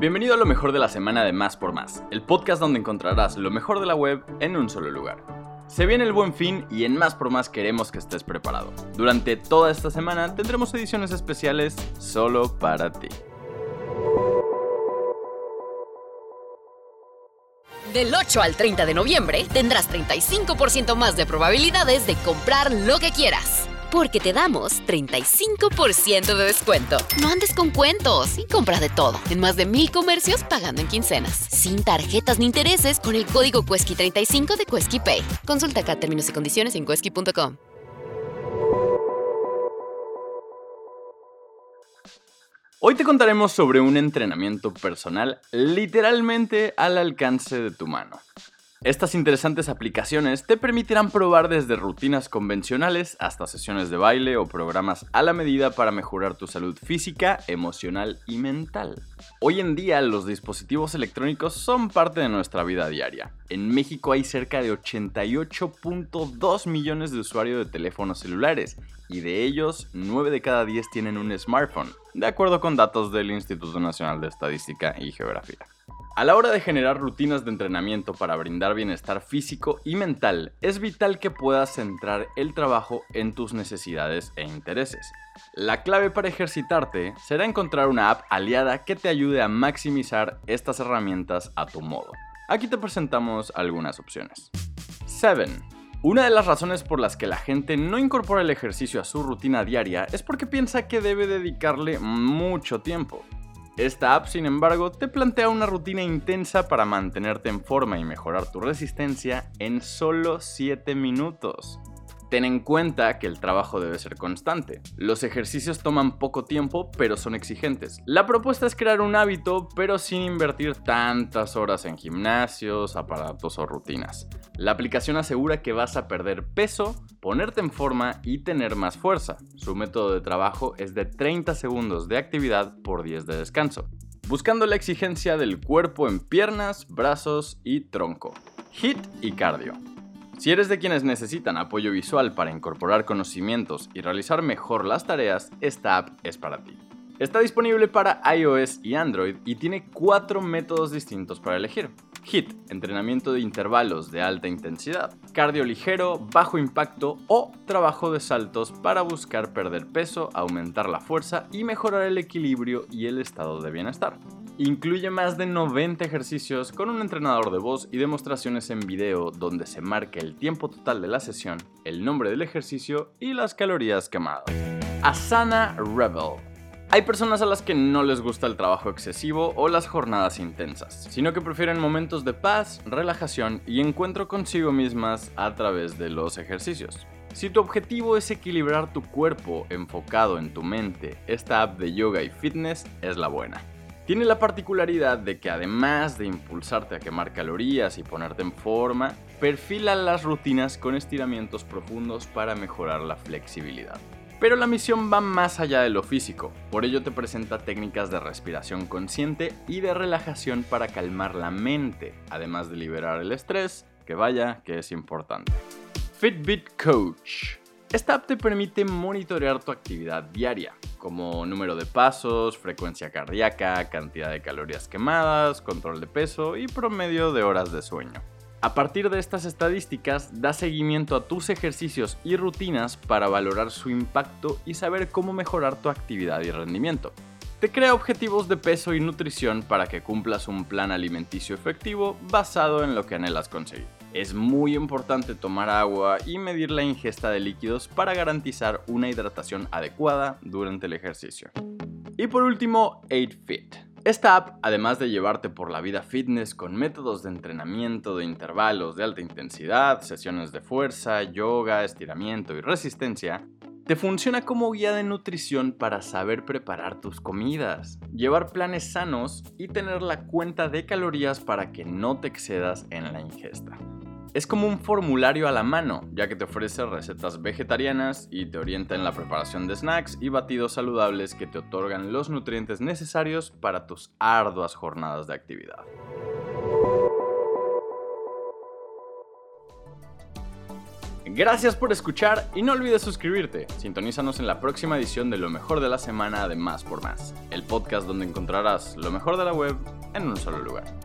Bienvenido a lo mejor de la semana de Más por Más, el podcast donde encontrarás lo mejor de la web en un solo lugar. Se viene el buen fin y en Más por Más queremos que estés preparado. Durante toda esta semana tendremos ediciones especiales solo para ti. Del 8 al 30 de noviembre tendrás 35% más de probabilidades de comprar lo que quieras. Porque te damos 35% de descuento. No andes con cuentos y compra de todo. En más de mil comercios pagando en quincenas. Sin tarjetas ni intereses con el código Cuesqui35 de Quesky Pay. Consulta acá términos y condiciones en Quesky.com. Hoy te contaremos sobre un entrenamiento personal literalmente al alcance de tu mano. Estas interesantes aplicaciones te permitirán probar desde rutinas convencionales hasta sesiones de baile o programas a la medida para mejorar tu salud física, emocional y mental. Hoy en día los dispositivos electrónicos son parte de nuestra vida diaria. En México hay cerca de 88.2 millones de usuarios de teléfonos celulares y de ellos 9 de cada 10 tienen un smartphone, de acuerdo con datos del Instituto Nacional de Estadística y Geografía. A la hora de generar rutinas de entrenamiento para brindar bienestar físico y mental, es vital que puedas centrar el trabajo en tus necesidades e intereses. La clave para ejercitarte será encontrar una app aliada que te ayude a maximizar estas herramientas a tu modo. Aquí te presentamos algunas opciones. 7. Una de las razones por las que la gente no incorpora el ejercicio a su rutina diaria es porque piensa que debe dedicarle mucho tiempo. Esta app, sin embargo, te plantea una rutina intensa para mantenerte en forma y mejorar tu resistencia en solo 7 minutos. Ten en cuenta que el trabajo debe ser constante. Los ejercicios toman poco tiempo, pero son exigentes. La propuesta es crear un hábito, pero sin invertir tantas horas en gimnasios, aparatos o rutinas. La aplicación asegura que vas a perder peso, ponerte en forma y tener más fuerza. Su método de trabajo es de 30 segundos de actividad por 10 de descanso, buscando la exigencia del cuerpo en piernas, brazos y tronco. HIT y cardio. Si eres de quienes necesitan apoyo visual para incorporar conocimientos y realizar mejor las tareas, esta app es para ti. Está disponible para iOS y Android y tiene cuatro métodos distintos para elegir. HIT, entrenamiento de intervalos de alta intensidad, cardio ligero, bajo impacto o trabajo de saltos para buscar perder peso, aumentar la fuerza y mejorar el equilibrio y el estado de bienestar. Incluye más de 90 ejercicios con un entrenador de voz y demostraciones en video donde se marca el tiempo total de la sesión, el nombre del ejercicio y las calorías quemadas. Asana Rebel. Hay personas a las que no les gusta el trabajo excesivo o las jornadas intensas, sino que prefieren momentos de paz, relajación y encuentro consigo mismas a través de los ejercicios. Si tu objetivo es equilibrar tu cuerpo enfocado en tu mente, esta app de yoga y fitness es la buena. Tiene la particularidad de que además de impulsarte a quemar calorías y ponerte en forma, perfila las rutinas con estiramientos profundos para mejorar la flexibilidad. Pero la misión va más allá de lo físico, por ello te presenta técnicas de respiración consciente y de relajación para calmar la mente, además de liberar el estrés, que vaya que es importante. Fitbit Coach. Esta app te permite monitorear tu actividad diaria, como número de pasos, frecuencia cardíaca, cantidad de calorías quemadas, control de peso y promedio de horas de sueño. A partir de estas estadísticas, da seguimiento a tus ejercicios y rutinas para valorar su impacto y saber cómo mejorar tu actividad y rendimiento. Te crea objetivos de peso y nutrición para que cumplas un plan alimenticio efectivo basado en lo que anhelas conseguir. Es muy importante tomar agua y medir la ingesta de líquidos para garantizar una hidratación adecuada durante el ejercicio. Y por último, 8Fit. Esta app, además de llevarte por la vida fitness con métodos de entrenamiento de intervalos de alta intensidad, sesiones de fuerza, yoga, estiramiento y resistencia, te funciona como guía de nutrición para saber preparar tus comidas, llevar planes sanos y tener la cuenta de calorías para que no te excedas en la ingesta. Es como un formulario a la mano, ya que te ofrece recetas vegetarianas y te orienta en la preparación de snacks y batidos saludables que te otorgan los nutrientes necesarios para tus arduas jornadas de actividad. Gracias por escuchar y no olvides suscribirte. Sintonízanos en la próxima edición de Lo mejor de la semana de Más por Más, el podcast donde encontrarás lo mejor de la web en un solo lugar.